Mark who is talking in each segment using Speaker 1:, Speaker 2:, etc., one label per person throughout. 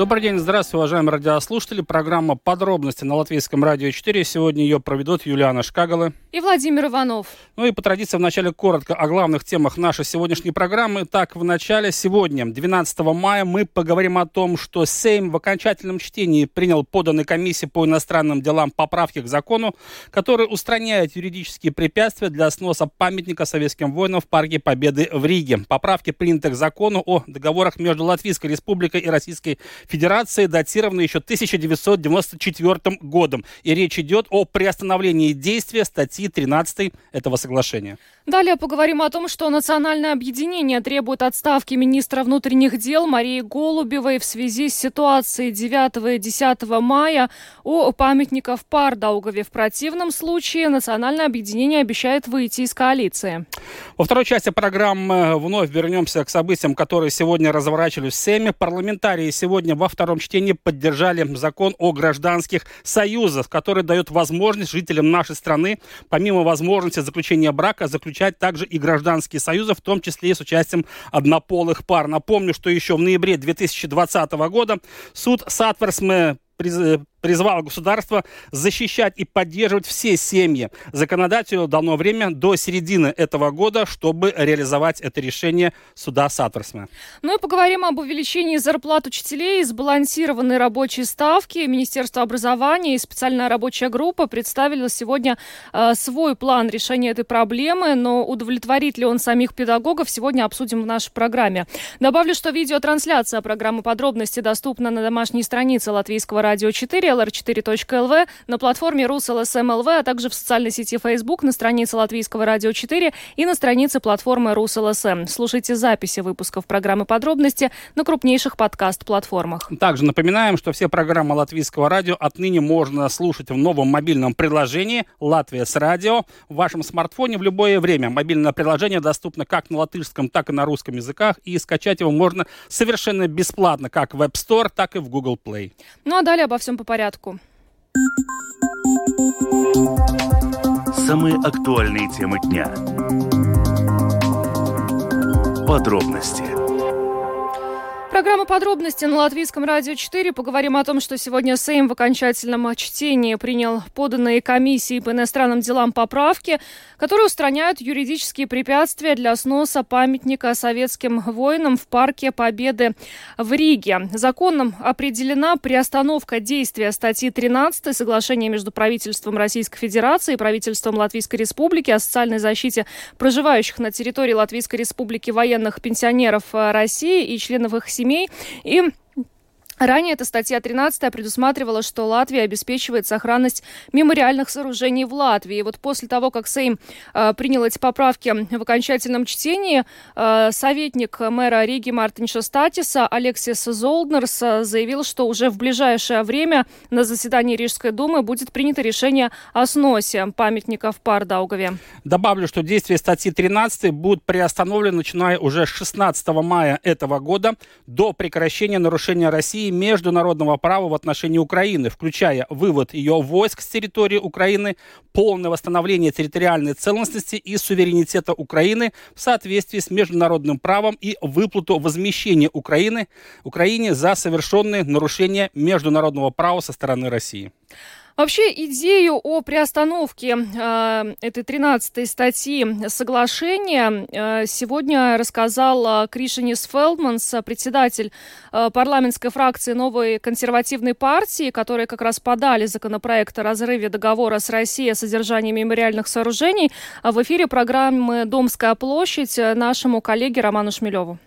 Speaker 1: Добрый день, здравствуйте, уважаемые радиослушатели. Программа «Подробности» на Латвийском радио 4. Сегодня ее проведут Юлиана Шкагала
Speaker 2: и Владимир Иванов.
Speaker 1: Ну и по традиции вначале коротко о главных темах нашей сегодняшней программы. Так, в начале сегодня, 12 мая, мы поговорим о том, что Сейм в окончательном чтении принял поданной комиссии по иностранным делам поправки к закону, который устраняет юридические препятствия для сноса памятника советским воинам в Парке Победы в Риге. Поправки приняты к закону о договорах между Латвийской Республикой и Российской Федерацией, датированы еще 1994 годом. И речь идет о приостановлении действия статьи статьи 13 этого соглашения.
Speaker 2: Далее поговорим о том, что национальное объединение требует отставки министра внутренних дел Марии Голубевой в связи с ситуацией 9 и 10 мая у памятников Пардаугове. В противном случае национальное объединение обещает выйти из коалиции.
Speaker 1: Во второй части программы вновь вернемся к событиям, которые сегодня разворачивались в Сейме. Парламентарии сегодня во втором чтении поддержали закон о гражданских союзах, который дает возможность жителям нашей страны помимо возможности заключения брака, заключать также и гражданские союзы, в том числе и с участием однополых пар. Напомню, что еще в ноябре 2020 года суд Сатверсме призвал государство защищать и поддерживать все семьи. Законодателю дано время до середины этого года, чтобы реализовать это решение суда Сатверсме.
Speaker 2: Ну и поговорим об увеличении зарплат учителей, сбалансированной рабочей ставки. Министерство образования и специальная рабочая группа представили сегодня э, свой план решения этой проблемы, но удовлетворит ли он самих педагогов, сегодня обсудим в нашей программе. Добавлю, что видеотрансляция программы «Подробности» доступна на домашней странице Латвийского радио 4 lr4.lv, на платформе Rus.LSM.lv, а также в социальной сети Facebook, на странице Латвийского радио 4 и на странице платформы Rus.LSM. Слушайте записи выпусков программы «Подробности» на крупнейших подкаст-платформах.
Speaker 1: Также напоминаем, что все программы Латвийского радио отныне можно слушать в новом мобильном приложении «Latvijas Radio» в вашем смартфоне в любое время. Мобильное приложение доступно как на латышском, так и на русском языках, и скачать его можно совершенно бесплатно, как в App Store, так и в Google Play.
Speaker 2: Ну а далее обо всем по порядку.
Speaker 3: Самые актуальные темы дня. Подробности
Speaker 2: Программа «Подробности» на Латвийском радио 4. Поговорим о том, что сегодня Сейм в окончательном чтении принял поданные комиссии по иностранным делам поправки, которые устраняют юридические препятствия для сноса памятника советским воинам в Парке Победы в Риге. Законом определена приостановка действия статьи 13 соглашения между правительством Российской Федерации и правительством Латвийской Республики о социальной защите проживающих на территории Латвийской Республики военных пенсионеров России и членов их семей семей. И Ранее эта статья 13 предусматривала, что Латвия обеспечивает сохранность мемориальных сооружений в Латвии. И вот после того, как Сейм э, принял эти поправки в окончательном чтении, э, советник мэра Риги Мартинша Статиса Алексис Золднерс э, заявил, что уже в ближайшее время на заседании Рижской думы будет принято решение о сносе памятника в Пардаугове.
Speaker 1: Добавлю, что действие статьи 13 будут приостановлены, начиная уже с 16 мая этого года до прекращения нарушения России международного права в отношении Украины, включая вывод ее войск с территории Украины, полное восстановление территориальной целостности и суверенитета Украины в соответствии с международным правом и выплату возмещения Украины, Украине за совершенные нарушения международного права со стороны России.
Speaker 2: Вообще идею о приостановке э, этой 13 статьи соглашения э, сегодня рассказал э, Кришинис Фелдманс, председатель э, парламентской фракции новой консервативной партии, которые как раз подали законопроект о разрыве договора с Россией о содержании мемориальных сооружений в эфире программы «Домская площадь» нашему коллеге Роману Шмелеву.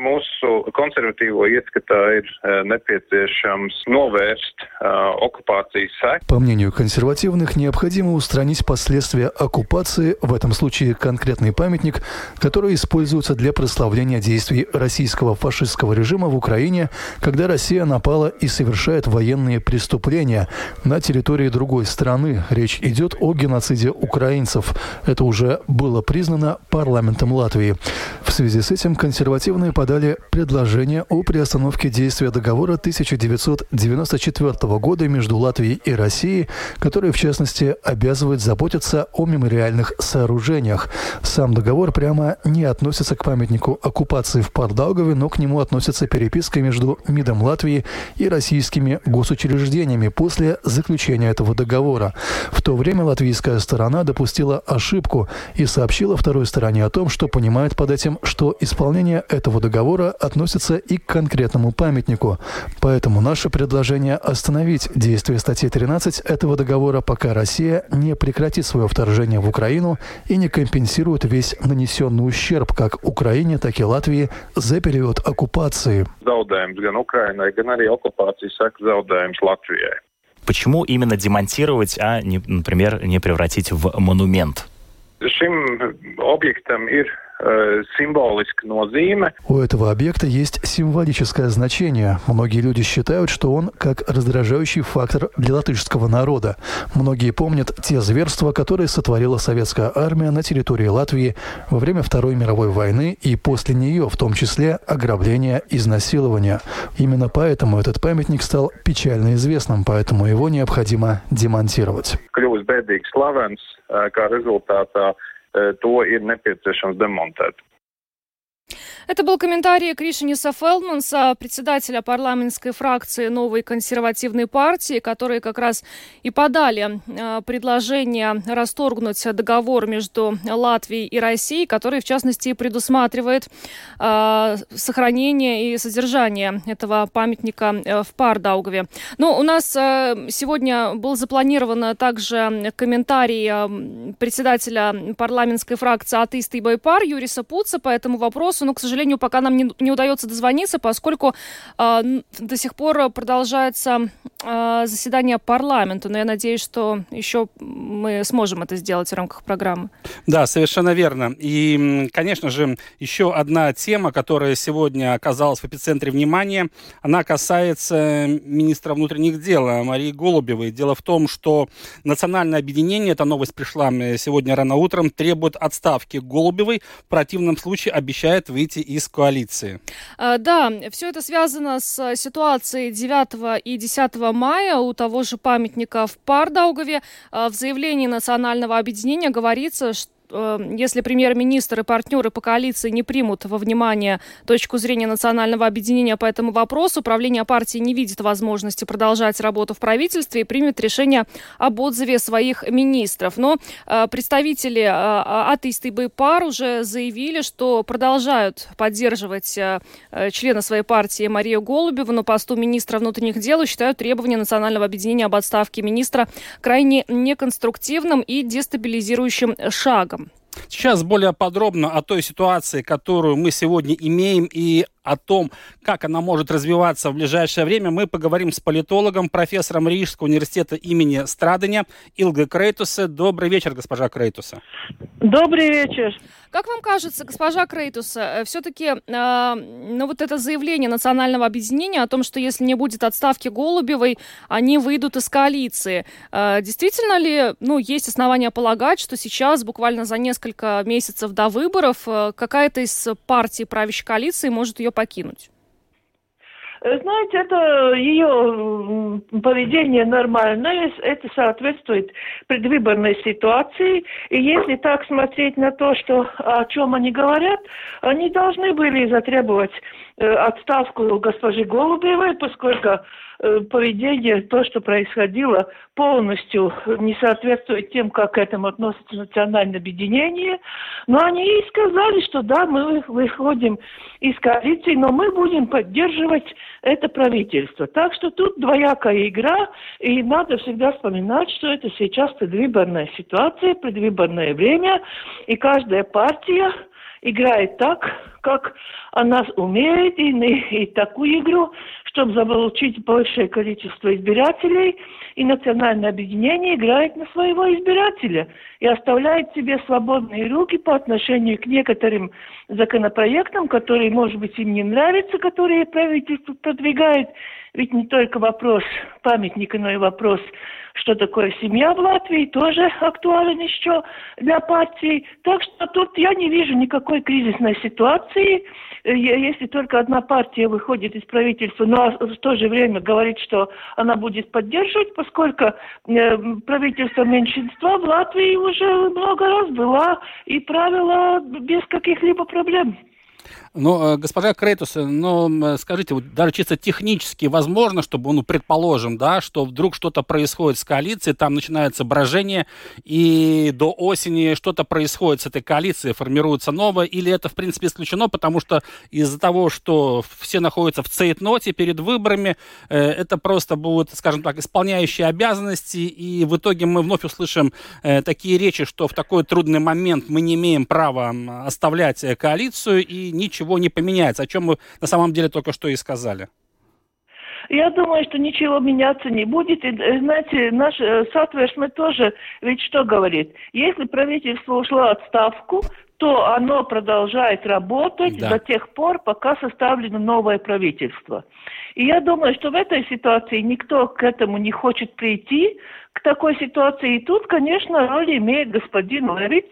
Speaker 4: Mūsu konservatīvo ieskatā ir nepieciešams novērst оккупации САК.
Speaker 5: По мнению консервативных, необходимо устранить последствия оккупации, в этом случае конкретный памятник, который используется для прославления действий российского фашистского режима в Украине, когда Россия напала и совершает военные преступления на территории другой страны. Речь идет о геноциде украинцев. Это уже было признано парламентом Латвии. В связи с этим консервативные подали подали предложение о приостановке действия договора 1994 года между Латвией и Россией, который, в частности, обязывает заботиться о мемориальных сооружениях. Сам договор прямо не относится к памятнику оккупации в Пардаугове, но к нему относится переписка между МИДом Латвии и российскими госучреждениями после заключения этого договора. В то время латвийская сторона допустила ошибку и сообщила второй стороне о том, что понимает под этим, что исполнение этого договора относится и к конкретному памятнику. Поэтому наше предложение остановить действие статьи 13 этого договора, пока Россия не прекратит свое вторжение в Украину и не компенсирует весь нанесенный ущерб как Украине, так и Латвии за период оккупации.
Speaker 6: Почему именно демонтировать, а, не, например, не превратить в монумент?
Speaker 4: Objektam ir Э, символическая nozīme.
Speaker 5: У этого объекта есть символическое значение. Многие люди считают, что он как раздражающий фактор для латышского народа. Многие помнят те зверства, которые сотворила советская армия на территории Латвии во время Второй мировой войны и после нее, в том числе ограбления, изнасилования. Именно поэтому этот памятник стал печально известным, поэтому его необходимо демонтировать.
Speaker 4: Kā rezultātā to ir nepieciešams demontēt.
Speaker 2: Это был комментарий Кришиниса Фелдманса, председателя парламентской фракции новой консервативной партии, которые как раз и подали э, предложение расторгнуть договор между Латвией и Россией, который, в частности, предусматривает э, сохранение и содержание этого памятника э, в Пардаугове. Но у нас сегодня был запланирован также комментарий председателя парламентской фракции «Атеисты и Байпар» Юриса Пуца по этому вопросу, но, к сожалению, сожалению, пока нам не, не удается дозвониться, поскольку э, до сих пор продолжается э, заседание парламента. Но я надеюсь, что еще мы сможем это сделать в рамках программы.
Speaker 1: Да, совершенно верно. И, конечно же, еще одна тема, которая сегодня оказалась в эпицентре внимания, она касается министра внутренних дел Марии Голубевой. Дело в том, что национальное объединение, эта новость пришла сегодня рано утром, требует отставки Голубевой. В противном случае обещает выйти из коалиции.
Speaker 2: А, да, все это связано с ситуацией 9 и 10 мая у того же памятника в Пардаугове. А, в заявлении Национального объединения говорится, что если премьер-министр и партнеры по коалиции не примут во внимание точку зрения национального объединения по этому вопросу, правление партии не видит возможности продолжать работу в правительстве и примет решение об отзыве своих министров. Но э, представители э, атеисты Байпар уже заявили, что продолжают поддерживать э, члена своей партии Марию Голубеву на посту министра внутренних дел и считают требования национального объединения об отставке министра крайне неконструктивным и дестабилизирующим шагом.
Speaker 1: Сейчас более подробно о той ситуации, которую мы сегодня имеем и о том, как она может развиваться в ближайшее время, мы поговорим с политологом, профессором Рижского университета имени Страдания Илга Крейтуса. Добрый вечер, госпожа Крейтуса.
Speaker 7: Добрый вечер.
Speaker 2: Как вам кажется, госпожа Крейтуса, э, все-таки э, ну, вот это заявление национального объединения о том, что если не будет отставки Голубевой, они выйдут из коалиции. Э, действительно ли ну, есть основания полагать, что сейчас, буквально за несколько месяцев до выборов, э, какая-то из партий правящей коалиции может ее покинуть?
Speaker 7: Э, знаете, это ее поведение нормальное, это соответствует предвыборной ситуации. И если так смотреть на то, что, о чем они говорят, они должны были затребовать э, отставку госпожи Голубевой, поскольку Э, поведение, то, что происходило, полностью не соответствует тем, как к этому относится национальное объединение. Но они и сказали, что да, мы выходим из коалиции, но мы будем поддерживать это правительство. Так что тут двоякая игра, и надо всегда вспоминать, что это сейчас предвыборная ситуация, предвыборное время, и каждая партия играет так, как она умеет, и, и такую игру, чтобы заполучить большее количество избирателей, и национальное объединение играет на своего избирателя и оставляет себе свободные руки по отношению к некоторым законопроектам, которые, может быть, им не нравятся, которые правительство продвигает. Ведь не только вопрос памятника, но и вопрос что такое семья в Латвии, тоже актуален еще для партии. Так что тут я не вижу никакой кризисной ситуации. Э, если только одна партия выходит из правительства, но в то же время говорит, что она будет поддерживать, поскольку э, правительство меньшинства в Латвии уже много раз была и правила без каких-либо проблем.
Speaker 1: Но, э, госпожа Крейтус, но э, скажите, вот даже чисто технически возможно, чтобы, ну, предположим, да, что вдруг что-то происходит с коалицией, там начинается брожение, и до осени что-то происходит с этой коалицией, формируется новая, или это, в принципе, исключено, потому что из-за того, что все находятся в цейтноте перед выборами, э, это просто будут, скажем так, исполняющие обязанности, и в итоге мы вновь услышим такие речи, что в такой трудный момент мы не имеем права оставлять коалицию, и ничего ничего не поменяется, о чем мы на самом деле только что и сказали.
Speaker 7: Я думаю, что ничего меняться не будет. И, э, знаете, наш э, мы тоже ведь что говорит? Если правительство ушло отставку, то оно продолжает работать да. до тех пор, пока составлено новое правительство. И я думаю, что в этой ситуации никто к этому не хочет прийти, к такой ситуации. И тут, конечно, роль имеет господин Левиц,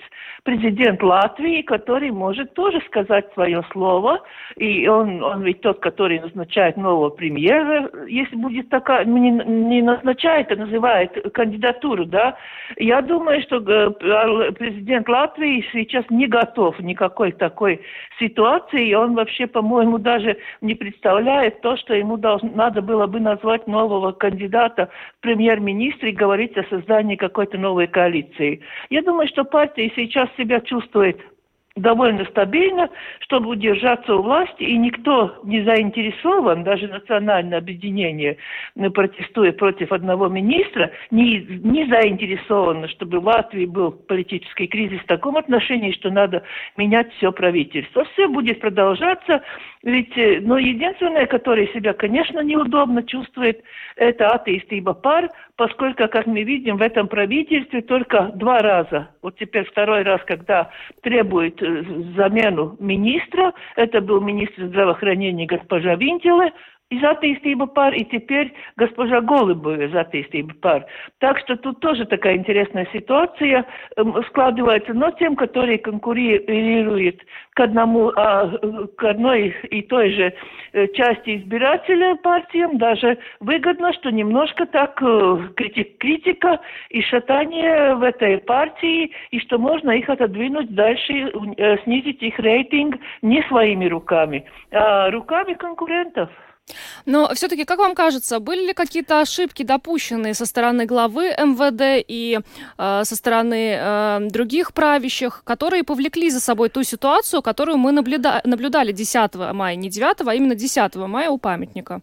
Speaker 7: президент Латвии, который может тоже сказать свое слово. И он, он ведь тот, который назначает нового премьера, если будет такая, не, не назначает, а называет кандидатуру, да. Я думаю, что э, президент Латвии сейчас не готов никакой такой ситуации, и он вообще, по-моему, даже не представляет то, что ему должно, надо было бы назвать нового кандидата в премьер-министре, говорить о создании какой-то новой коалиции. Я думаю, что партия сейчас себя чувствует довольно стабильно, чтобы удержаться у власти, и никто не заинтересован, даже национальное объединение, э, протестуя против одного министра, не, не заинтересовано, чтобы в Латвии был политический кризис в таком отношении, что надо менять все правительство. Все будет продолжаться, ведь, э, но единственное, которое себя, конечно, неудобно чувствует, это атеист ибо пар, поскольку, как мы видим, в этом правительстве только два раза, вот теперь второй раз, когда требует замену министра, это был министр здравоохранения госпожа Винтиле, из attīstība par, и теперь госпожа Голубова из par. Так что тут тоже такая интересная ситуация эм, складывается, но тем, которые конкурируют к одному, а, к одной и той же э, части избирателя партиям, даже выгодно, что немножко так э, критик, критика и шатание в этой партии, и что можно их отодвинуть дальше, э, снизить их рейтинг не своими руками, а руками конкурентов.
Speaker 2: Но все-таки, как вам кажется, были ли какие-то ошибки допущенные со стороны главы МВД и э, со стороны э, других правящих, которые повлекли за собой ту ситуацию, которую мы наблюда- наблюдали 10 мая, не 9, а именно 10 мая у памятника?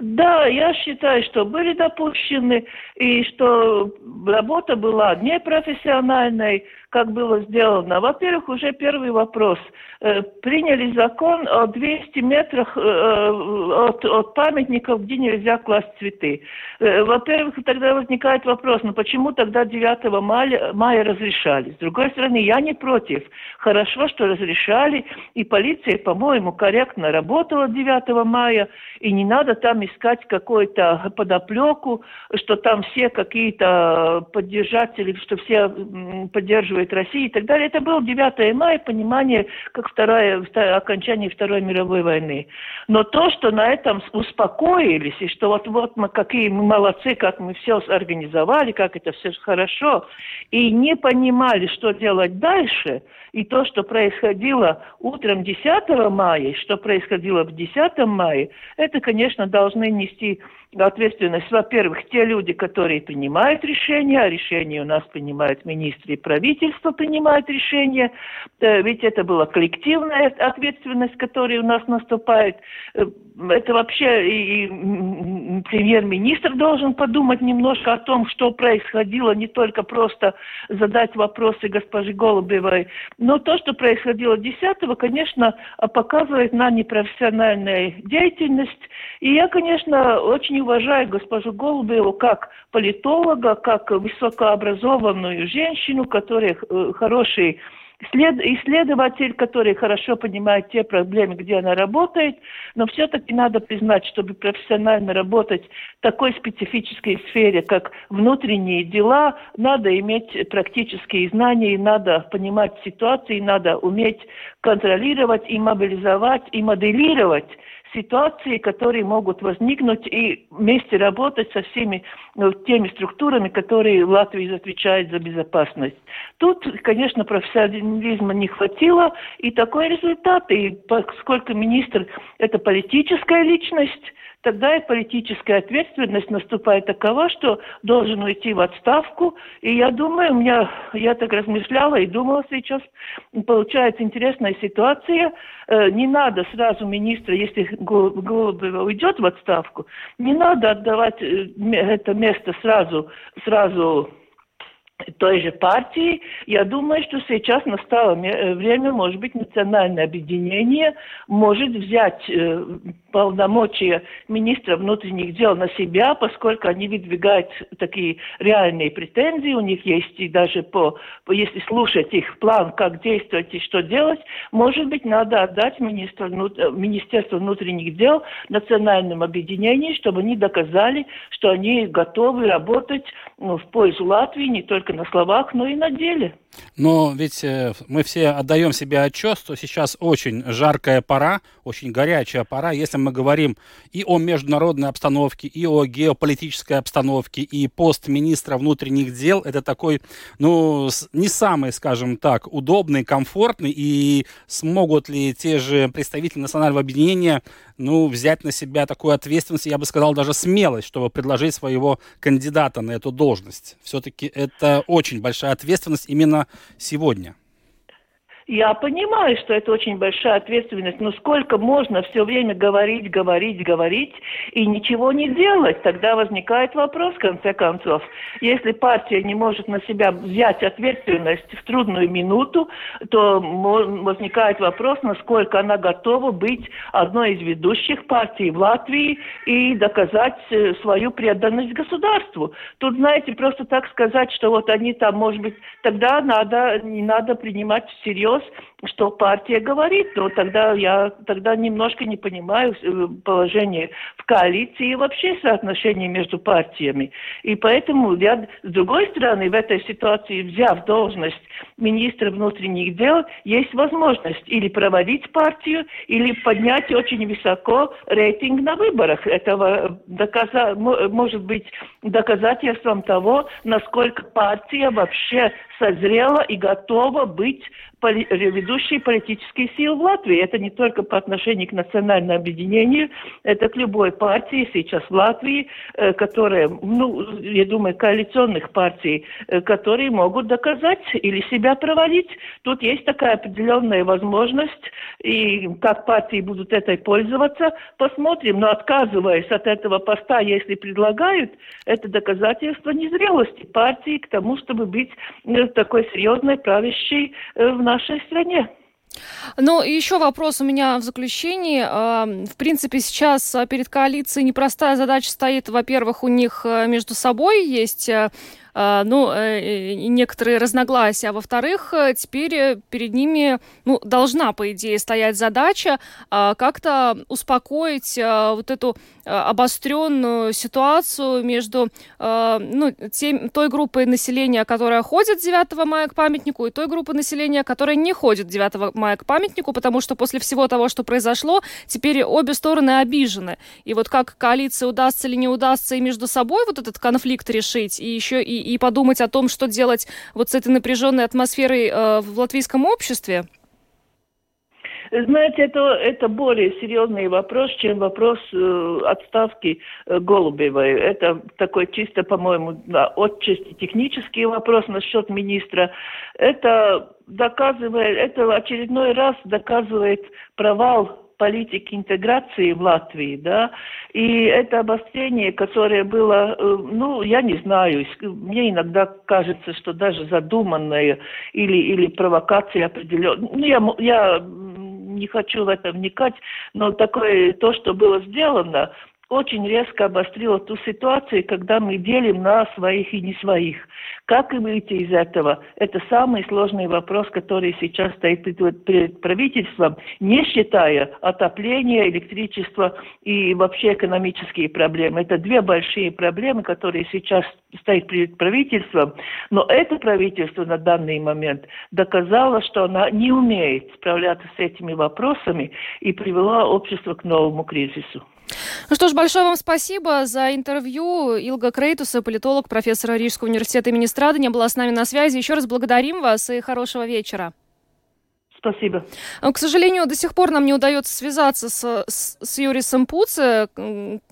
Speaker 7: Да, я считаю, что были допущены, и что работа была непрофессиональной, как было сделано. Во-первых, уже первый вопрос. Э, приняли закон о 200 метрах э, от, от памятников, где нельзя класть цветы. Э, во-первых, тогда возникает вопрос, ну почему тогда 9 мая, мая разрешали? С другой стороны, я не против. Хорошо, что разрешали, и полиция, по-моему, корректно работала 9 мая, и не надо там искать какую-то подоплеку, что там все какие-то поддержатели, что все поддерживают Россию и так далее. Это был 9 мая, понимание, как второе, окончание Второй мировой войны. Но то, что на этом успокоились, и что вот-вот мы какие мы молодцы, как мы все организовали, как это все хорошо, и не понимали, что делать дальше, и то, что происходило утром 10 мая, что происходило в 10 мая, это, конечно, должны нести ответственность, во-первых, те люди, которые принимают решения, а решения у нас принимают министры и правительство, правительство принимает решение, э, ведь это была коллективная ответственность, которая у нас наступает. Э, это вообще и, премьер-министр должен подумать немножко о том, что происходило, не только просто задать вопросы госпоже Голубевой, но то, что происходило 10 конечно, показывает на непрофессиональную деятельность. И я, конечно, очень уважаю госпожу Голубеву как политолога, как высокообразованную женщину, которая э, хороший исследователь, который хорошо понимает те проблемы, где она работает, но все-таки надо признать, чтобы профессионально работать в такой специфической сфере, как внутренние дела, надо иметь практические знания, надо понимать ситуации, надо уметь контролировать и мобилизовать, и моделировать ситуации, которые могут возникнуть, и вместе работать со всеми ну, теми структурами, которые в Латвии отвечают за безопасность. Тут, конечно, профессионализма не хватило, и такой результат. И поскольку министр – это политическая личность, тогда и политическая ответственность наступает такова, что должен уйти в отставку. И я думаю, у меня, я так размышляла и думала сейчас, получается интересная ситуация. Э, не надо сразу министра, если Голубева уйдет в отставку, не надо отдавать э, это место сразу, сразу той же партии. Я думаю, что сейчас настало э, время, может быть, национальное объединение может взять полномочия министра внутренних дел на себя, поскольку они выдвигают такие реальные претензии, у них есть и даже по, по если слушать их план, как действовать и что делать, может быть, надо отдать министру, Министерству внутренних дел национальным объединениям, чтобы они доказали, что они готовы работать ну, в пользу Латвии не только на словах, но и на деле.
Speaker 1: Но ведь э, мы все отдаем себе отчет, что сейчас очень жаркая пора, очень горячая пора, если мы говорим и о международной обстановке, и о геополитической обстановке, и пост министра внутренних дел, это такой, ну, не самый, скажем так, удобный, комфортный, и смогут ли те же представители национального объединения, ну, взять на себя такую ответственность, я бы сказал, даже смелость, чтобы предложить своего кандидата на эту должность. Все-таки это очень большая ответственность именно сегодня?
Speaker 7: Я понимаю, что это очень большая ответственность, но сколько можно все время говорить, говорить, говорить и ничего не делать? Тогда возникает вопрос, в конце концов. Если партия не может на себя взять ответственность в трудную минуту, то возникает вопрос, насколько она готова быть одной из ведущих партий в Латвии и доказать э, свою преданность государству. Тут, знаете, просто так сказать, что вот они там, может быть, тогда надо, не надо принимать всерьез всерьез, что партия говорит, но тогда я тогда немножко не понимаю э, положение в коалиции и вообще соотношение между партиями. И поэтому я, с другой стороны, в этой ситуации, взяв должность министра внутренних дел, есть возможность или проводить партию, или поднять очень высоко рейтинг на выборах. Это доказа, может быть доказательством того, насколько партия вообще созрела и готова быть ведущей политической силы в Латвии. Это не только по отношению к национальному объединению, это к любой партии сейчас в Латвии, э, которые, ну, я думаю, коалиционных партий, э, которые могут доказать или себя провалить. Тут есть такая определенная возможность, и как партии будут этой пользоваться, посмотрим. Но отказываясь от этого поста, если предлагают, это доказательство незрелости партии к тому, чтобы быть э, такой серьезной правящей в нашей стране.
Speaker 2: Ну, еще вопрос у меня в заключении. А, в принципе, сейчас а, перед коалицией непростая задача стоит. Во-первых, у них э, между собой есть э, ну, э, некоторые разногласия. А во-вторых, э, теперь э, перед ними ну, должна, по идее, стоять задача а, как-то успокоить вот эту обостренную ситуацию между ну, тем, той группой населения, которая ходит 9 мая к памятнику, и той группой населения, которая не ходит 9 мая к памятнику, потому что после всего того, что произошло, теперь обе стороны обижены. И вот как коалиции удастся или не удастся и между собой вот этот конфликт решить, и еще и и подумать о том, что делать вот с этой напряженной атмосферой э, в латвийском обществе?
Speaker 7: Знаете, это, это более серьезный вопрос, чем вопрос э, отставки э, Голубевой. Это такой чисто, по-моему, да, отчасти технический вопрос насчет министра. Это доказывает, это очередной раз доказывает провал политики интеграции в Латвии, да, и это обострение, которое было, э, ну, я не знаю, мне иногда кажется, что даже задуманное или, или провокация определенная, ну, я, я не хочу в это вникать, но такое, то, что было сделано, очень резко обострило ту ситуацию, когда мы делим на своих и не своих. Как и выйти из этого? Это самый сложный вопрос, который сейчас стоит перед правительством, не считая отопления, электричества и вообще экономические проблемы. Это две большие проблемы, которые сейчас стоят перед правительством. Но это правительство на данный момент доказало, что она не умеет справляться с этими вопросами и привела общество к новому кризису.
Speaker 2: Ну что ж, большое вам спасибо за интервью. Илга Крейтуса, политолог, профессор Рижского университета имени Страдания, была с нами на связи. Еще раз благодарим вас и хорошего вечера.
Speaker 7: Спасибо.
Speaker 2: Э, к сожалению, до сих пор нам не удается связаться с, с, с Юрисом Пуце,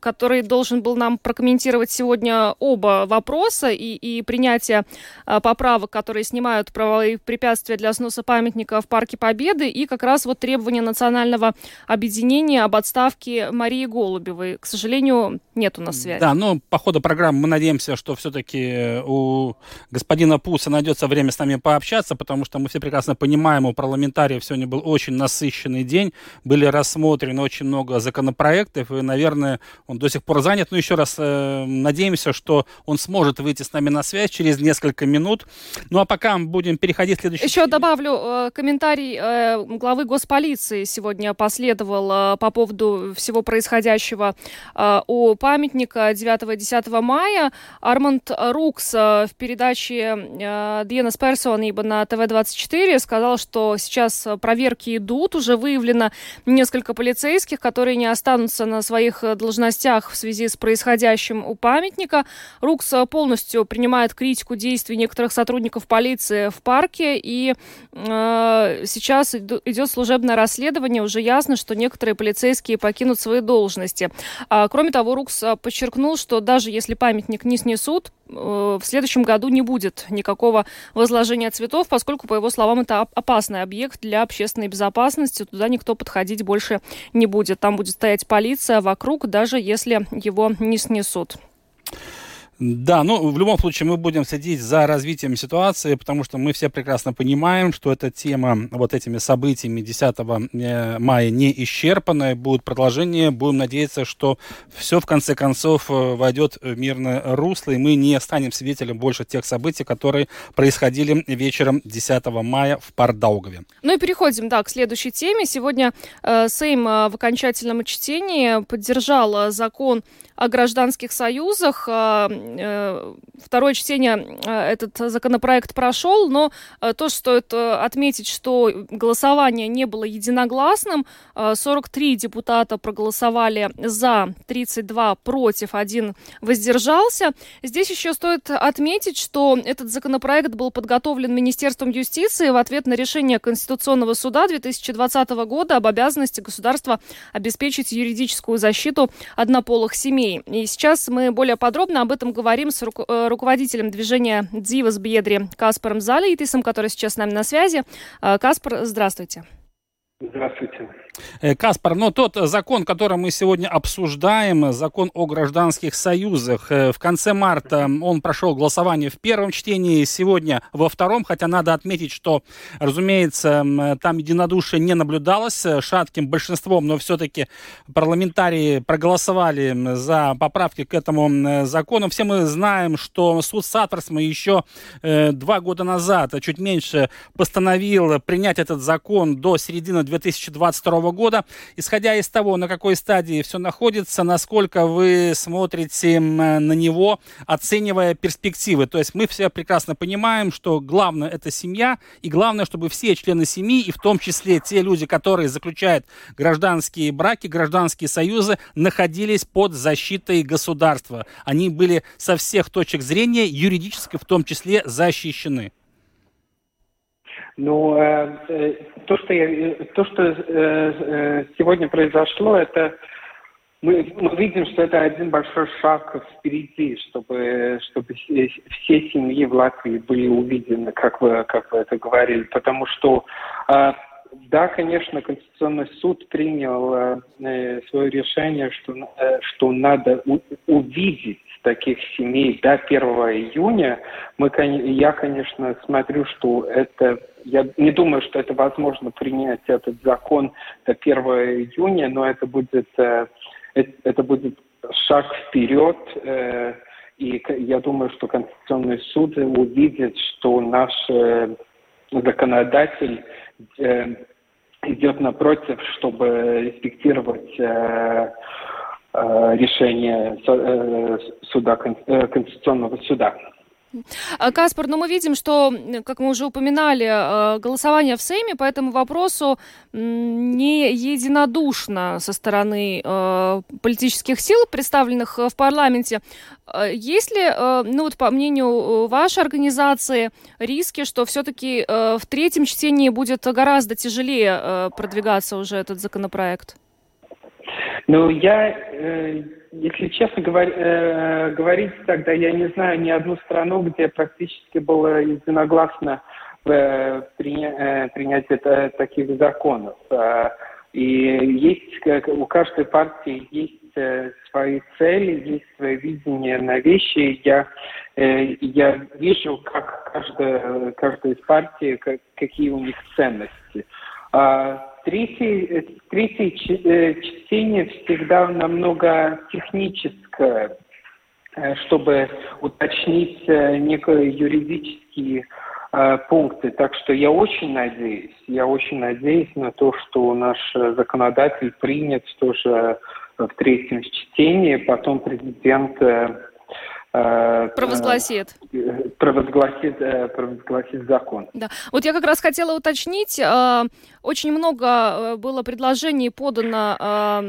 Speaker 2: который должен был нам прокомментировать сегодня оба вопроса и, и принятие а, поправок, которые снимают правовые препятствия для сноса памятника в Парке Победы, и как раз вот требования национального объединения об отставке Марии Голубевой. К сожалению, нет у нас связи.
Speaker 1: Да, но по ходу программы мы надеемся, что все-таки у господина Пуса найдется время с нами пообщаться, потому что мы все прекрасно понимаем, у парламентариев комментариев сегодня был очень насыщенный день. Были рассмотрены очень много законопроектов, и, наверное, он до сих пор занят. Но еще раз э, надеемся, что он сможет выйти с нами на связь через несколько минут. Ну а пока мы будем переходить к следующему.
Speaker 2: Еще добавлю э, комментарий э, главы госполиции сегодня последовал э, по поводу всего происходящего э, у памятника 9-10 мая. Арманд Рукс э, в передаче э, Диенас Персон, ибо на ТВ-24 сказал, что сейчас сейчас э, проверки идут, уже выявлено несколько полицейских, которые не останутся на своих э, должностях в связи с происходящим у памятника. РУКС э, полностью принимает критику действий некоторых сотрудников полиции в парке, и э, сейчас идет служебное расследование, уже ясно, что некоторые полицейские покинут свои должности. А, кроме того, РУКС подчеркнул, что даже если памятник не снесут, в следующем году не будет никакого возложения цветов, поскольку, по его словам, это опасный объект для общественной безопасности. Туда никто подходить больше не будет. Там будет стоять полиция вокруг, даже если его не снесут.
Speaker 1: Да, ну, в любом случае мы будем следить за развитием ситуации, потому что мы все прекрасно понимаем, что эта тема вот этими событиями 10 э, мая не исчерпанная, будет продолжение. Будем надеяться, что все в конце концов э, войдет в мирное русло, и мы не станем свидетелем больше тех событий, которые происходили вечером 10 мая в Пардаугове.
Speaker 2: Ну и переходим, да, к следующей теме. Сегодня э, Сейм э, в окончательном чтении поддержал закон о гражданских союзах. Э, второе чтение э, этот законопроект прошел, но э, то, стоит отметить, что голосование не было единогласным. 43 депутата проголосовали за, 32 против, один воздержался. Здесь еще стоит отметить, что этот законопроект был подготовлен Министерством юстиции в ответ на решение Конституционного суда 2020 года об обязанности государства обеспечить юридическую защиту однополых семей. И сейчас мы более подробно об этом говорим с ру- э, руководителем движения «Дзивас Бедри» Каспаром Залейтисом, который сейчас с нами на связи. Э, Каспар, здравствуйте.
Speaker 8: Здравствуйте.
Speaker 1: Э, Каспар, но тот закон, который мы сегодня обсуждаем, закон о гражданских союзах, э, в конце марта он прошел голосование в первом чтении, сегодня во втором, хотя надо отметить, что, разумеется, там единодушие не наблюдалось э, шатким большинством, но все-таки парламентарии проголосовали за поправки к этому закону. Все мы знаем, что суд Саттерсма еще два года назад, чуть меньше, постановил принять этот закон до середины 2022 года. Исходя из того, на какой стадии все находится, насколько вы смотрите на него, оценивая перспективы. То есть мы все прекрасно понимаем, что главное это семья, и главное, чтобы все члены семьи, и в том числе те люди, которые заключают гражданские браки, гражданские союзы, находились под защитой государства. Они были со всех точек зрения юридически в том числе защищены.
Speaker 8: Но э, э, то, что, я, то, что э, э, сегодня произошло, это мы, мы видим, что это один большой шаг впереди, чтобы, чтобы все семьи в Латвии были увидены, как вы, как вы это говорили. Потому что, э, да, конечно, Конституционный суд принял э, свое решение, что, э, что надо у, увидеть таких семей до 1 июня. Мы, я, конечно, смотрю, что это я не думаю, что это возможно принять этот закон до 1 июня, но это будет э, это будет шаг вперед, э, и я думаю, что Конституционный суд увидит, что наш э, законодатель э, идет напротив, чтобы респектировать решение суда, Конституционного суда.
Speaker 2: А, Каспар, ну мы видим, что, как мы уже упоминали, э, голосование в Сейме по этому вопросу не единодушно со стороны э, политических сил, представленных в парламенте. Э, есть ли, ну вот по мнению вашей организации, риски, что все-таки в третьем чтении будет гораздо тяжелее продвигаться уже этот законопроект?
Speaker 8: Ну, я если честно говор, э, говорить, тогда я не знаю ни одну страну, где практически было единогласно э, приня, э, принятие э, таких законов. Э, и есть как, у каждой партии есть э, свои цели, есть свое видение на вещи. Я, э, я вижу, как каждая, каждая из партий, как, какие у них ценности. А, Третье, третье э, чтение всегда намного техническое, э, чтобы уточнить э, некие юридические пункты. Так что я очень надеюсь, я очень надеюсь на то, что наш законодатель принят тоже в третьем чтении, потом президент
Speaker 2: Э, провозгласит.
Speaker 8: Провозгласит, э, провозгласит закон.
Speaker 2: Да. Вот я как раз хотела уточнить, э, очень много было предложений подано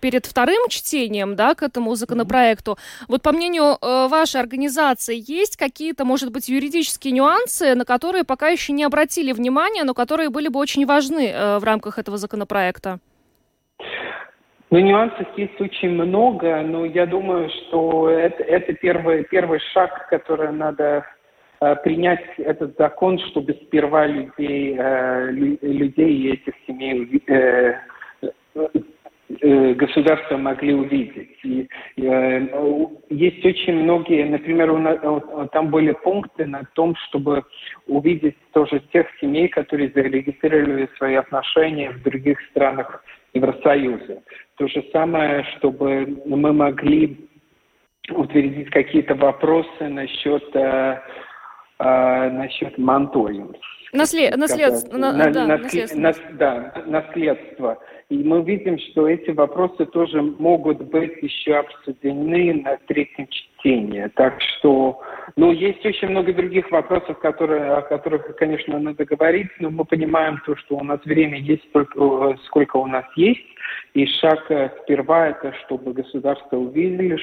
Speaker 2: перед вторым чтением, да, к этому законопроекту. Вот по мнению вашей организации, есть какие-то, может быть, юридические нюансы, на которые пока еще не обратили внимания, но которые были бы очень важны в рамках этого законопроекта?
Speaker 8: Ну, нюансов есть очень много, но я думаю, что это, это первый, первый шаг, который надо э, принять этот закон, чтобы сперва людей, э, людей и этих семей э, государства могли увидеть. И, э, есть очень многие, например, у нас, там были пункты на том, чтобы увидеть тоже тех семей, которые зарегистрировали свои отношения в других странах Евросоюза. То же самое, чтобы мы могли утвердить какие-то вопросы насчет, э, э, насчет манториум.
Speaker 2: Наслед... Наследство. На, на, да, наследство. На,
Speaker 8: да, наследство. И мы видим, что эти вопросы тоже могут быть еще обсуждены на третьем чтении. Так что, ну, есть очень много других вопросов, которые, о которых, конечно, надо говорить, но мы понимаем то, что у нас время есть столько, сколько у нас есть. И шаг э, сперва это, чтобы государство увидели,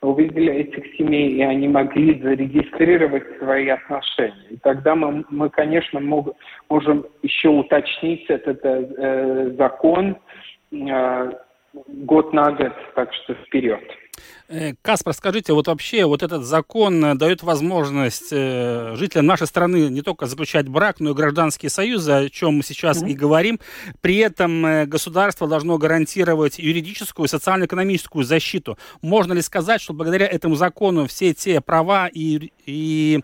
Speaker 8: увидели этих семей, и они могли зарегистрировать свои отношения. И тогда мы, мы конечно, мог, можем еще уточнить этот э, закон э, год на год, так что вперед.
Speaker 1: Э, Каспар, скажите, вот вообще вот этот закон э, дает возможность э, жителям нашей страны не только заключать брак, но и гражданские союзы, о чем мы сейчас mm-hmm. и говорим. При этом государство должно гарантировать юридическую и социально-экономическую защиту. Можно ли сказать, что благодаря этому закону все те права и, и,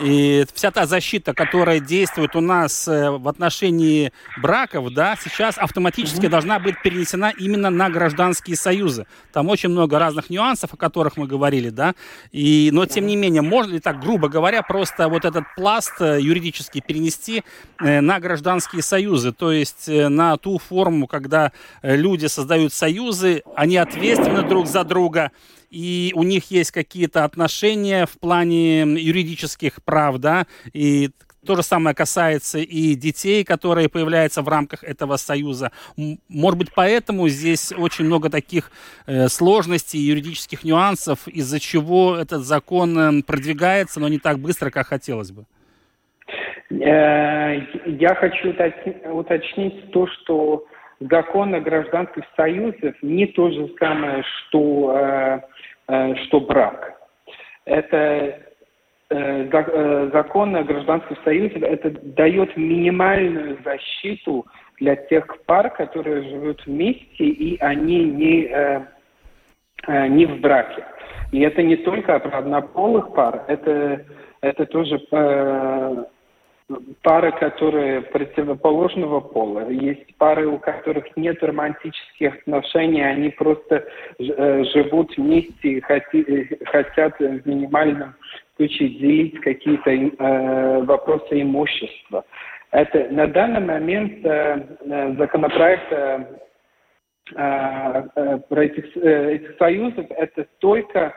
Speaker 1: и вся та защита, которая действует у нас в отношении браков, да, сейчас автоматически mm-hmm. должна быть перенесена именно на гражданские союзы. Там очень много разных нюансов, о которых мы говорили, да, и, но тем не менее, можно ли так, грубо говоря, просто вот этот пласт э, юридически перенести э, на гражданские союзы, то есть э, на ту форму, когда люди создают союзы, они ответственны друг за друга, и у них есть какие-то отношения в плане юридических прав, да, и то же самое касается и детей, которые появляются в рамках этого союза. Может быть, поэтому здесь очень много таких э, сложностей, юридических нюансов, из-за чего этот закон э, продвигается, но не так быстро, как хотелось бы.
Speaker 8: Я хочу уточнить то, что закон о гражданских союзах не то же самое, что, что брак. Это закон о гражданских союзах это дает минимальную защиту для тех пар, которые живут вместе, и они не, э, э, не в браке. И это не только про однополых пар, это, это тоже э, пары, которые противоположного пола. Есть пары, у которых нет романтических отношений, они просто э, живут вместе хоти, хотят в минимальном случае делить какие-то э, вопросы имущества. Это на данный момент э, э законопроект э, э, этих, э, этих союзов это только э,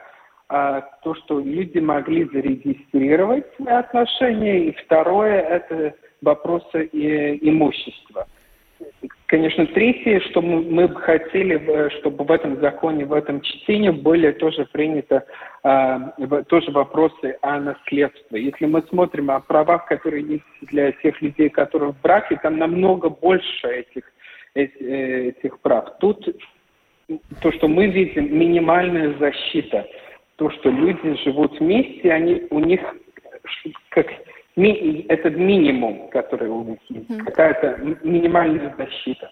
Speaker 8: то, что люди могли зарегистрировать отношения, и второе это вопросы имущества. Конечно, третье, что мы, бы хотели, э, чтобы в этом законе, в этом чтении были тоже приняты э, тоже вопросы о наследстве. Если мы смотрим о правах, которые есть для тех людей, которые в браке, там намного больше этих, э, этих прав. Тут то, что мы видим, минимальная защита. То, что люди живут вместе, они, у них как ми, этот минимум, который у них есть, mm. какая-то минимальная защита.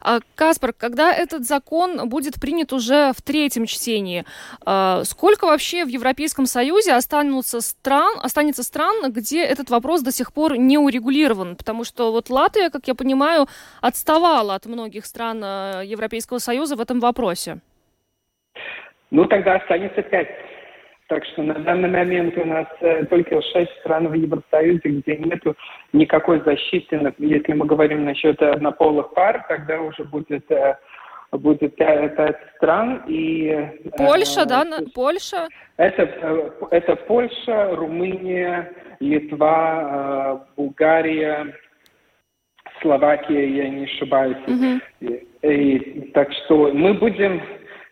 Speaker 2: А, Каспар, когда этот закон будет принят уже в третьем чтении, а, сколько вообще в Европейском Союзе останутся стран, останется стран, где этот вопрос до сих пор не урегулирован? Потому что вот Латвия, как я понимаю, отставала от многих стран а, Европейского Союза в этом вопросе.
Speaker 8: Ну, тогда останется пять так что на данный момент у нас э, только шесть стран в Евросоюзе, где нет никакой защиты. Если мы говорим насчет однополых пар, тогда уже будет э, будет пять стран и
Speaker 2: э, Польша, э, да, на, Польша.
Speaker 8: Это это Польша, Румыния, Литва, э, Булгария, Словакия, я не ошибаюсь. Угу. И, и, так что мы будем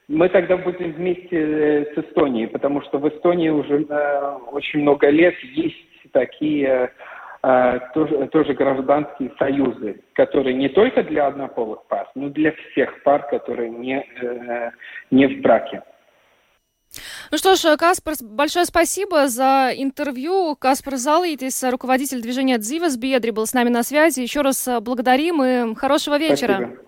Speaker 8: мы тогда будем вместе э, с Эстонией, потому что в Эстонии уже э, очень много лет есть такие э, тоже, тоже гражданские союзы, которые не только для однополых пар, но для всех пар, которые не, не в браке.
Speaker 2: Ну что ж, Каспар, большое спасибо за интервью. Каспар Залитис, руководитель движения Дзивас Бедри, был с нами на связи. Еще раз благодарим и хорошего вечера.
Speaker 8: Спасибо.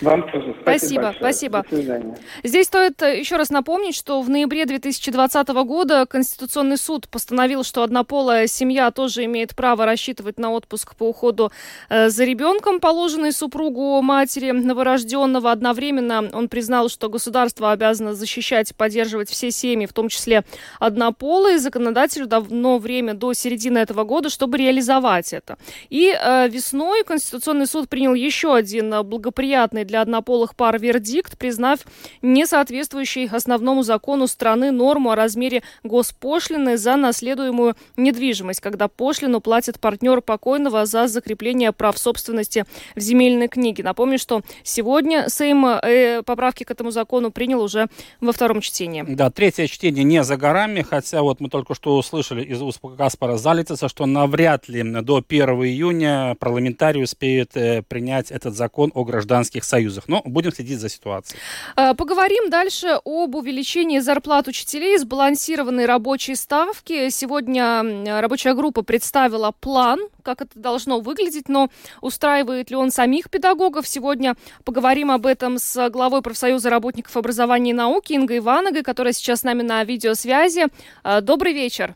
Speaker 8: Вам тоже.
Speaker 2: Спасибо, спасибо. спасибо. Здесь стоит э, еще раз напомнить, что в ноябре 2020 года Конституционный суд постановил, что однополая семья тоже имеет право рассчитывать на отпуск по уходу э, за ребенком, положенный супругу матери новорожденного. Одновременно он признал, что государство обязано защищать и поддерживать все семьи, в том числе однополые. Законодателю давно время до середины этого года, чтобы реализовать это. И э, весной Конституционный суд принял еще один благоприятный для однополых пар вердикт, признав несоответствующей основному закону страны норму о размере госпошлины за наследуемую недвижимость, когда пошлину платит партнер покойного за закрепление прав собственности в земельной книге. Напомню, что сегодня Сейм э, поправки к этому закону принял уже во втором чтении.
Speaker 1: Да, третье чтение не за горами, хотя вот мы только что услышали из уст Каспара Залитица, что навряд ли до 1 июня парламентарии успеют э, принять этот закон о гражданских союзах союзах. Но будем следить за ситуацией.
Speaker 2: А, поговорим дальше об увеличении зарплат учителей, сбалансированной рабочей ставки. Сегодня рабочая группа представила план, как это должно выглядеть, но устраивает ли он самих педагогов? Сегодня поговорим об этом с главой профсоюза работников образования и науки Ингой Ивановой, которая сейчас с нами на видеосвязи. А, добрый вечер.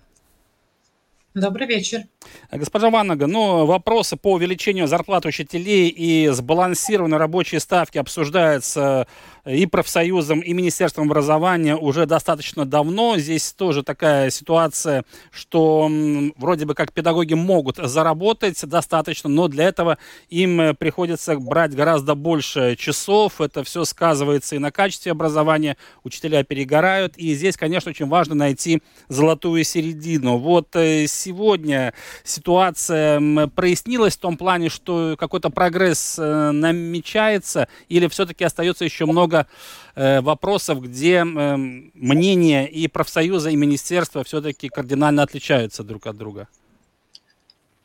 Speaker 9: Добрый вечер.
Speaker 1: Госпожа Ваннага, ну, вопросы по увеличению зарплат учителей и сбалансированной рабочей ставки обсуждаются и профсоюзом, и Министерством образования уже достаточно давно. Здесь тоже такая ситуация, что вроде бы как педагоги могут заработать достаточно, но для этого им приходится брать гораздо больше часов. Это все сказывается и на качестве образования. Учителя перегорают. И здесь, конечно, очень важно найти золотую середину. Вот э, сегодня ситуация прояснилась в том плане, что какой-то прогресс э, намечается, или все-таки остается еще много э, вопросов, где э, мнения и профсоюза, и министерства все-таки кардинально отличаются друг от друга?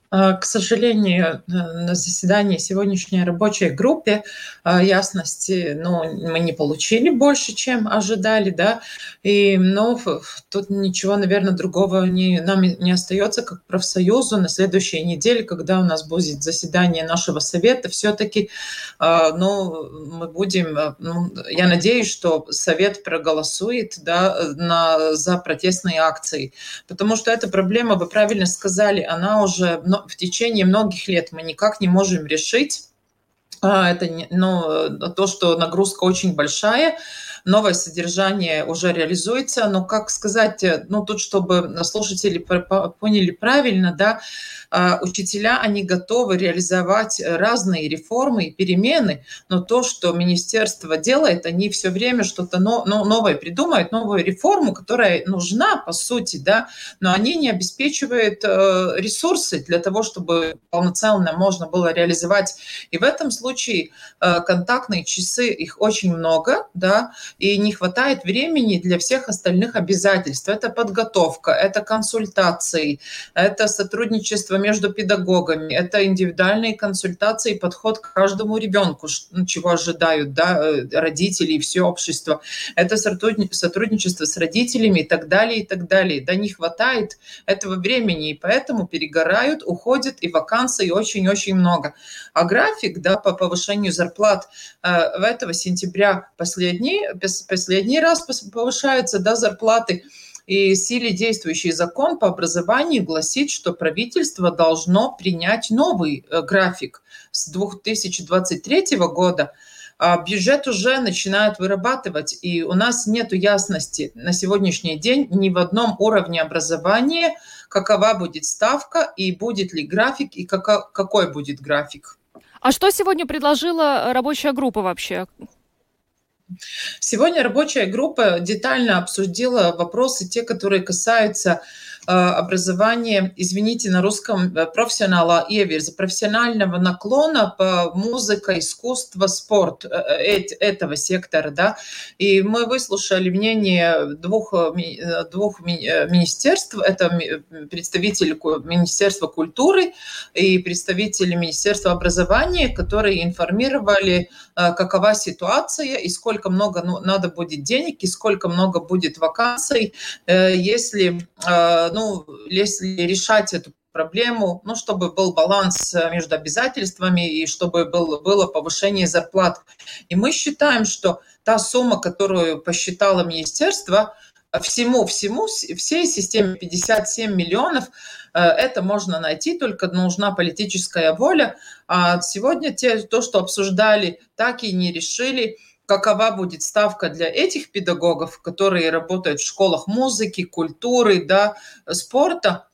Speaker 9: А, к сожалению, на заседании сегодняшней рабочей группе а, ясности ну, мы не получили больше, чем ожидали, да, и, но тут ничего, наверное, другого не, нам не остается, как профсоюзу на следующей неделе, когда у нас будет заседание нашего совета, все-таки, ну, мы будем, ну, я надеюсь, что совет проголосует, да, на, за протестные акции, потому что эта проблема, вы правильно сказали, она уже в течение многих лет мы никак не можем решить. А, это ну, то, что нагрузка очень большая, новое содержание уже реализуется, но как сказать, ну тут, чтобы слушатели поняли правильно, да, а, учителя, они готовы реализовать разные реформы и перемены, но то, что министерство делает, они все время что-то новое придумают, новую реформу, которая нужна, по сути, да, но они не обеспечивают э, ресурсы для того, чтобы полноценно можно было реализовать. И в этом случае э, контактные часы, их очень много, да, и не хватает времени для всех остальных обязательств. Это подготовка, это консультации, это сотрудничество между педагогами, это индивидуальные консультации, подход к каждому ребенку, ну, чего ожидают да, э, родители и все общество. Это сотрудничество с родителями и так далее, и так далее. Да не хватает этого времени, и поэтому перегорают, уходят, и вакансий очень-очень много. А график да, по повышению зарплат э, в этого сентября последний, последний раз повышаются да, зарплаты, и силе действующий закон по образованию гласит, что правительство должно принять новый э, график с 2023 года. А бюджет уже начинают вырабатывать, и у нас нет ясности на сегодняшний день ни в одном уровне образования, какова будет ставка, и будет ли график, и какой будет график.
Speaker 2: А что сегодня предложила рабочая группа вообще?
Speaker 9: Сегодня рабочая группа детально обсудила вопросы, те, которые касаются образование, извините, на русском э, профессионала Эверза, профессионального наклона по музыка, искусство, спорт э, этого сектора, да, и мы выслушали мнение двух, двух министерств, это представитель Министерства культуры и представители Министерства образования, которые информировали, какова ситуация и сколько много ну, надо будет денег, и сколько много будет вакансий, если ну, если решать эту проблему, ну, чтобы был баланс э, между обязательствами и чтобы был, было повышение зарплат. И мы считаем, что та сумма, которую посчитало министерство, всему, всему, всей системе 57 миллионов, э, это можно найти, только нужна политическая воля. А сегодня те, то, что обсуждали, так и не решили какова будет ставка для этих педагогов, которые работают в школах музыки, культуры, да, спорта.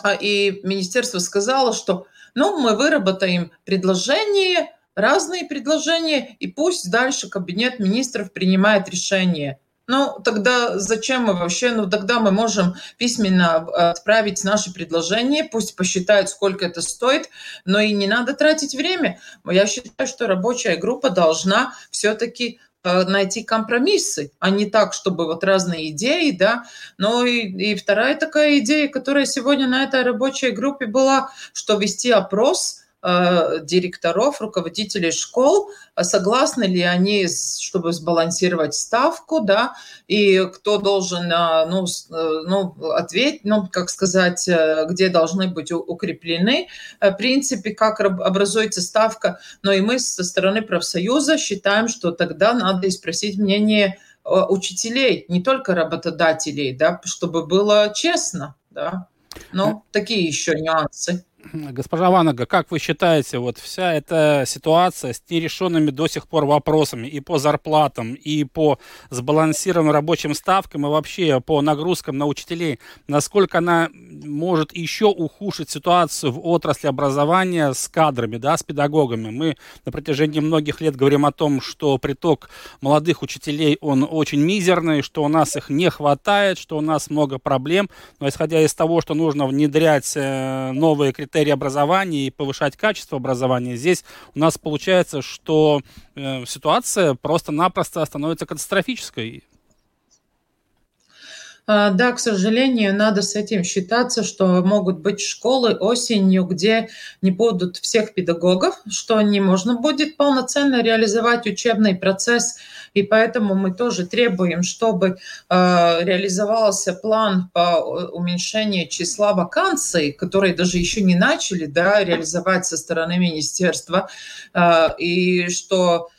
Speaker 9: А, и министерство сказало, что ну, мы выработаем предложение, разные предложения, и пусть дальше кабинет министров принимает решение. Ну, тогда зачем мы вообще? Ну, тогда мы можем письменно отправить наши предложения, пусть посчитают, сколько это стоит, но и не надо тратить время. Я считаю, что рабочая группа должна все-таки э, найти компромиссы, а не так, чтобы вот разные идеи, да. Но и, и вторая такая идея, которая сегодня на этой рабочей группе была, что вести опрос – Э, директоров, руководителей школ, а согласны ли они, чтобы сбалансировать ставку, да, и кто должен, э, ну, э, ну, ответить, ну, как сказать, где должны быть укреплены принципы, как образуется ставка. Но и мы со стороны профсоюза считаем, что тогда надо и спросить мнение учителей, не только работодателей, да, чтобы было честно, да. Ну, такие еще нюансы.
Speaker 1: Госпожа Ванага, как вы считаете, вот вся эта ситуация с нерешенными до сих пор вопросами и по зарплатам, и по сбалансированным рабочим ставкам, и вообще по нагрузкам на учителей, насколько она может еще ухудшить ситуацию в отрасли образования с кадрами, да, с педагогами? Мы на протяжении многих лет говорим о том, что приток молодых учителей, он очень мизерный, что у нас их не хватает, что у нас много проблем, но исходя из того, что нужно внедрять э, новые критерии критерии образования и повышать качество образования, здесь у нас получается, что э, ситуация просто-напросто становится катастрофической.
Speaker 9: А, да, к сожалению, надо с этим считаться, что могут быть школы осенью, где не будут всех педагогов, что не можно будет полноценно реализовать учебный процесс, и поэтому мы тоже требуем, чтобы э, реализовался план по уменьшению числа вакансий, которые даже еще не начали да, реализовать со стороны министерства, э, и что Э,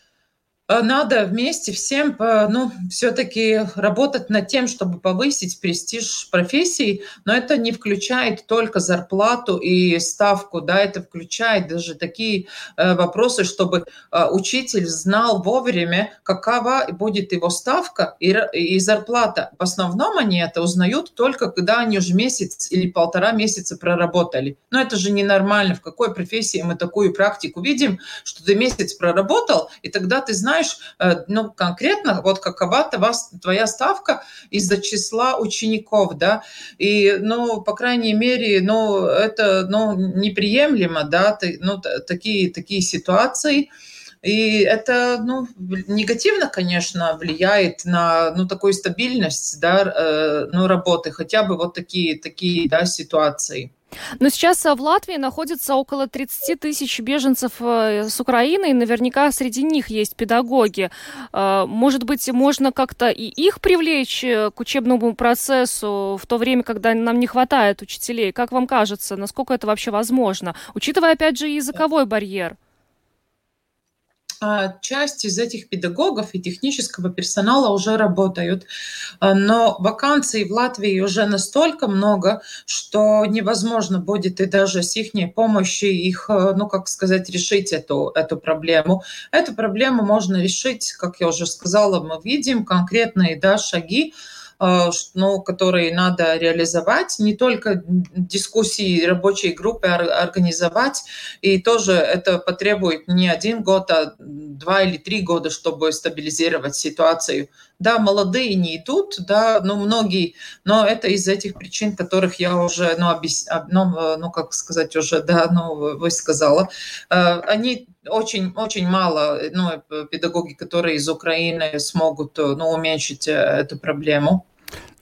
Speaker 9: надо вместе всем, ну, все-таки работать над тем, чтобы повысить престиж профессии, но это не включает только зарплату и ставку, да, это включает даже такие э, вопросы, чтобы э, учитель знал вовремя, какова будет его ставка и, и зарплата. В основном они это узнают только, когда они уже месяц или полтора месяца проработали. Но это же ненормально. В какой профессии мы такую практику видим, что ты месяц проработал, и тогда ты знаешь, знаешь, э, ну, конкретно, вот какова твоя ставка из-за числа учеников, да, и, ну, по крайней мере, ну, это, ну, неприемлемо, да, ну, такие, такие ситуации, и это, ну, негативно, конечно, влияет на, ну, такую стабильность, да, э, ну, работы, хотя бы вот такие, такие, да, ситуации.
Speaker 2: Но сейчас э, в Латвии находится около 30 тысяч беженцев э, с Украины, и наверняка среди них есть педагоги. Э, может быть, можно как-то и их привлечь к учебному процессу в то время, когда нам не хватает учителей? Как вам кажется, насколько это вообще возможно? Учитывая, опять же, языковой барьер.
Speaker 9: А, часть из этих педагогов и технического персонала уже работают, а, но вакансий в Латвии уже настолько много, что невозможно будет и даже с их помощью их, э, ну, как сказать, решить эту, эту проблему. Эту проблему можно решить, как я уже сказала, мы видим конкретные да, шаги, ну, которые надо реализовать, не только дискуссии рабочей группы организовать, и тоже это потребует не один год, а два или три года, чтобы стабилизировать ситуацию. Да, молодые не идут, да, ну, многие, но это из этих причин, которых я уже, ну, объяс... ну, ну как сказать, уже, да, ну, высказала. Э, они очень, очень мало, ну, педагоги, которые из Украины смогут, ну, уменьшить э, эту проблему.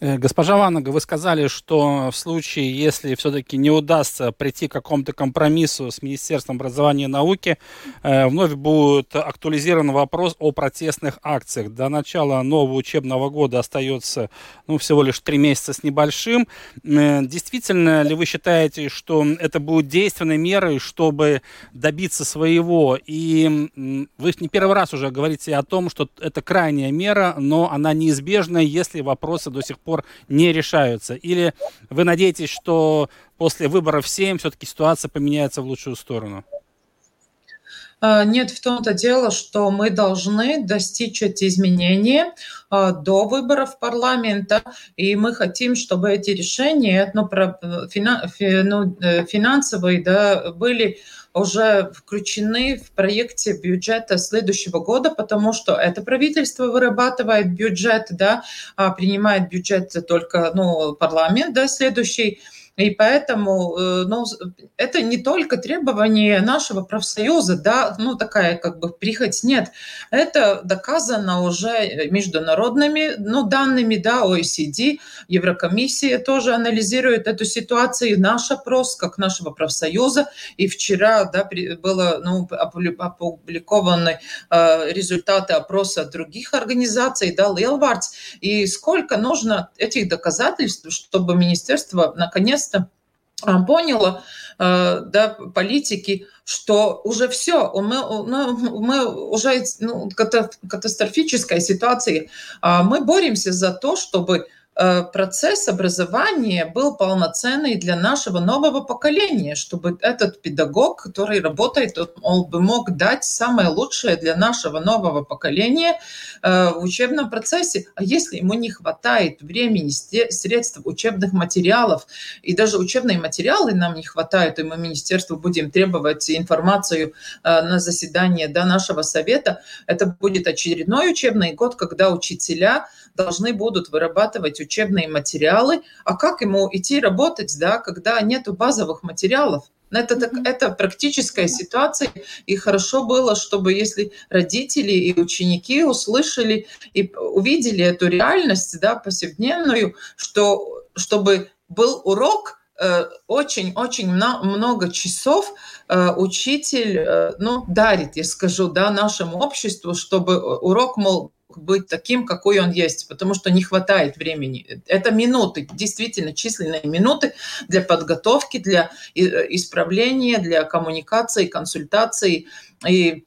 Speaker 1: Э, госпожа Ванага, вы сказали, что в случае, если все-таки не удастся прийти к какому-то компромиссу с Министерством образования и науки, э, вновь будет актуализирован вопрос о протестных акциях. До начала нового учебного года остается ну, всего лишь три месяца с небольшим. Э, действительно ли вы считаете, что это будет действенной мерой, чтобы добиться своего? И вы не первый раз уже говорите о том, что это крайняя мера, но она неизбежна, если вопросы до сих пор пор не решаются? Или вы надеетесь, что после выборов 7 все-таки ситуация поменяется в лучшую сторону?
Speaker 9: А, нет, в том-то дело, что мы должны достичь эти изменения а, до выборов парламента, и мы хотим, чтобы эти решения ну, про, ну, э, финансовые да, были уже включены в проекте бюджета следующего года, потому что это правительство вырабатывает бюджет, да, а принимает бюджет только ну, парламент да, следующий. И поэтому э, ну, это не только требование нашего профсоюза, да, ну такая как бы прихоть, нет. Это доказано уже международными ну, данными, да, OECD, Еврокомиссия тоже анализирует эту ситуацию, наш опрос, как нашего профсоюза. И вчера да, было ну, опубликованы э, результаты опроса других организаций, да, Лелвардс. И сколько нужно этих доказательств, чтобы министерство наконец наконец-то поняла, э, да, политики, что уже все, мы, ну, мы уже ну, катастрофическая ситуация. А мы боремся за то, чтобы процесс образования был полноценный для нашего нового поколения, чтобы этот педагог, который работает, он бы мог дать самое лучшее для нашего нового поколения э, в учебном процессе. А если ему не хватает времени, средств, учебных материалов, и даже учебные материалы нам не хватает, и мы министерству будем требовать информацию э, на заседание до нашего совета, это будет очередной учебный год, когда учителя должны будут вырабатывать учебные материалы. А как ему идти работать, да, когда нет базовых материалов? Это, так, это практическая ситуация, и хорошо было, чтобы если родители и ученики услышали и увидели эту реальность, да, повседневную, что чтобы был урок, очень-очень э, много часов э, учитель э, ну, дарит, я скажу, да, нашему обществу, чтобы урок мол, быть таким, какой он есть, потому что не хватает времени. Это минуты, действительно численные минуты для подготовки, для исправления, для коммуникации, консультации. И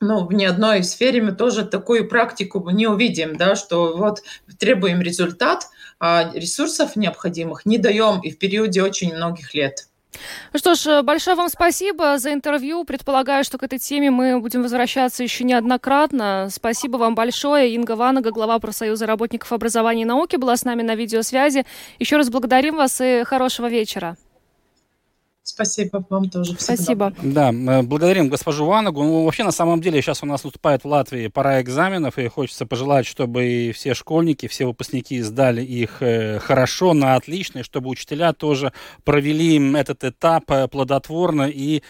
Speaker 9: ну, в ни одной сфере мы тоже такую практику не увидим, да, что вот требуем результат, а ресурсов необходимых не даем и в периоде очень многих лет.
Speaker 2: Ну что ж, большое вам спасибо за интервью. Предполагаю, что к этой теме мы будем возвращаться еще неоднократно. Спасибо вам большое. Инга Ванага, глава профсоюза работников образования и науки, была с нами на видеосвязи. Еще раз благодарим вас и хорошего вечера.
Speaker 9: Спасибо вам тоже.
Speaker 2: Всегда. Спасибо.
Speaker 1: Да, э, благодарим госпожу Ванагу. Ну, вообще, на самом деле, сейчас у нас наступает в Латвии пора экзаменов, и хочется пожелать, чтобы и все школьники, все выпускники сдали их э, хорошо, на отлично, и чтобы учителя тоже провели этот этап э, плодотворно и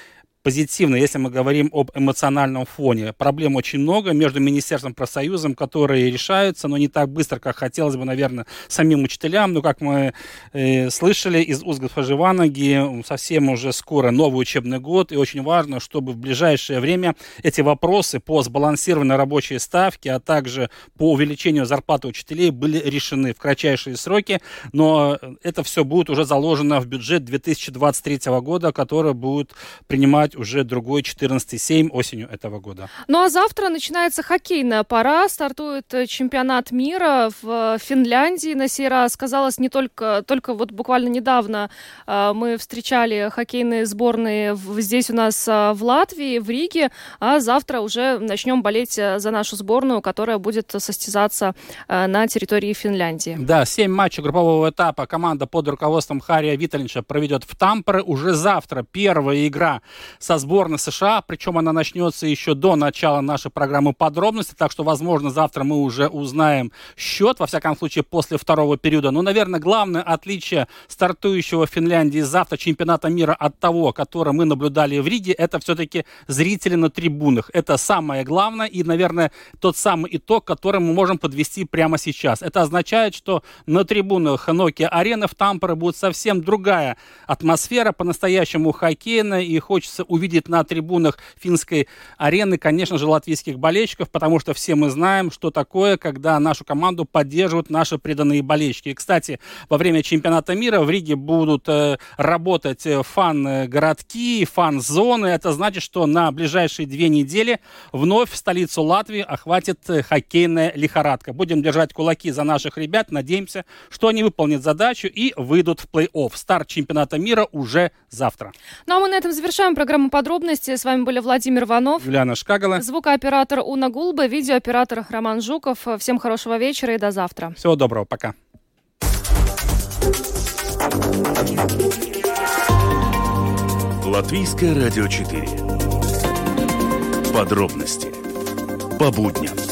Speaker 1: позитивно, если мы говорим об эмоциональном фоне. Проблем очень много между Министерством профсоюзом, которые решаются, но не так быстро, как хотелось бы, наверное, самим учителям. Но, как мы э, слышали из уст госпожи Ванаги, совсем уже скоро новый учебный год, и очень важно, чтобы в ближайшее время эти вопросы по сбалансированной рабочей ставке, а также по увеличению зарплаты учителей были решены в кратчайшие сроки, но это все будет уже заложено в бюджет 2023 года, который будет принимать начинать уже другой 14-7 осенью этого года.
Speaker 2: Ну а завтра начинается хоккейная пора. Стартует э, чемпионат мира в Финляндии. На сей раз казалось не только, только вот буквально недавно э, мы встречали хоккейные сборные здесь у нас э, в Латвии, в Риге, а завтра уже начнем болеть э, за нашу сборную, которая будет состязаться э, на территории Финляндии.
Speaker 1: Да, семь матчей группового этапа команда под руководством Хария Виталинча проведет в Тампере уже завтра. Первая игра со сборной США, причем она начнется еще до начала нашей программы подробности, так что, возможно, завтра мы уже узнаем счет, во всяком случае, после второго периода. Но, наверное, главное отличие стартующего в Финляндии завтра чемпионата мира от того, который мы наблюдали в Риге, это все-таки зрители на трибунах. Это самое главное и, наверное, тот самый итог, который мы можем подвести прямо сейчас. Это означает, что на трибунах Nokia Арены в Тампере будет совсем другая атмосфера, по-настоящему хоккейная, и хочется увидеть на трибунах финской арены, конечно же, латвийских болельщиков, потому что все мы знаем, что такое, когда нашу команду поддерживают наши преданные болельщики. И, кстати, во время чемпионата мира в Риге будут э, работать э, фан-городки, фан-зоны. Это значит, что на ближайшие две недели вновь в столицу Латвии охватит э, хоккейная лихорадка. Будем держать кулаки за наших ребят. Надеемся, что они выполнят задачу и выйдут в плей-офф. Старт чемпионата мира уже завтра.
Speaker 2: Ну а мы на этом завершаем программу программу «Подробности». С вами были Владимир Иванов.
Speaker 1: Юлиана Шкагала.
Speaker 2: Звукооператор Уна Гулба, видеооператор Роман Жуков. Всем хорошего вечера и до завтра.
Speaker 1: Всего доброго. Пока.
Speaker 3: Латвийское радио 4. Подробности по будням.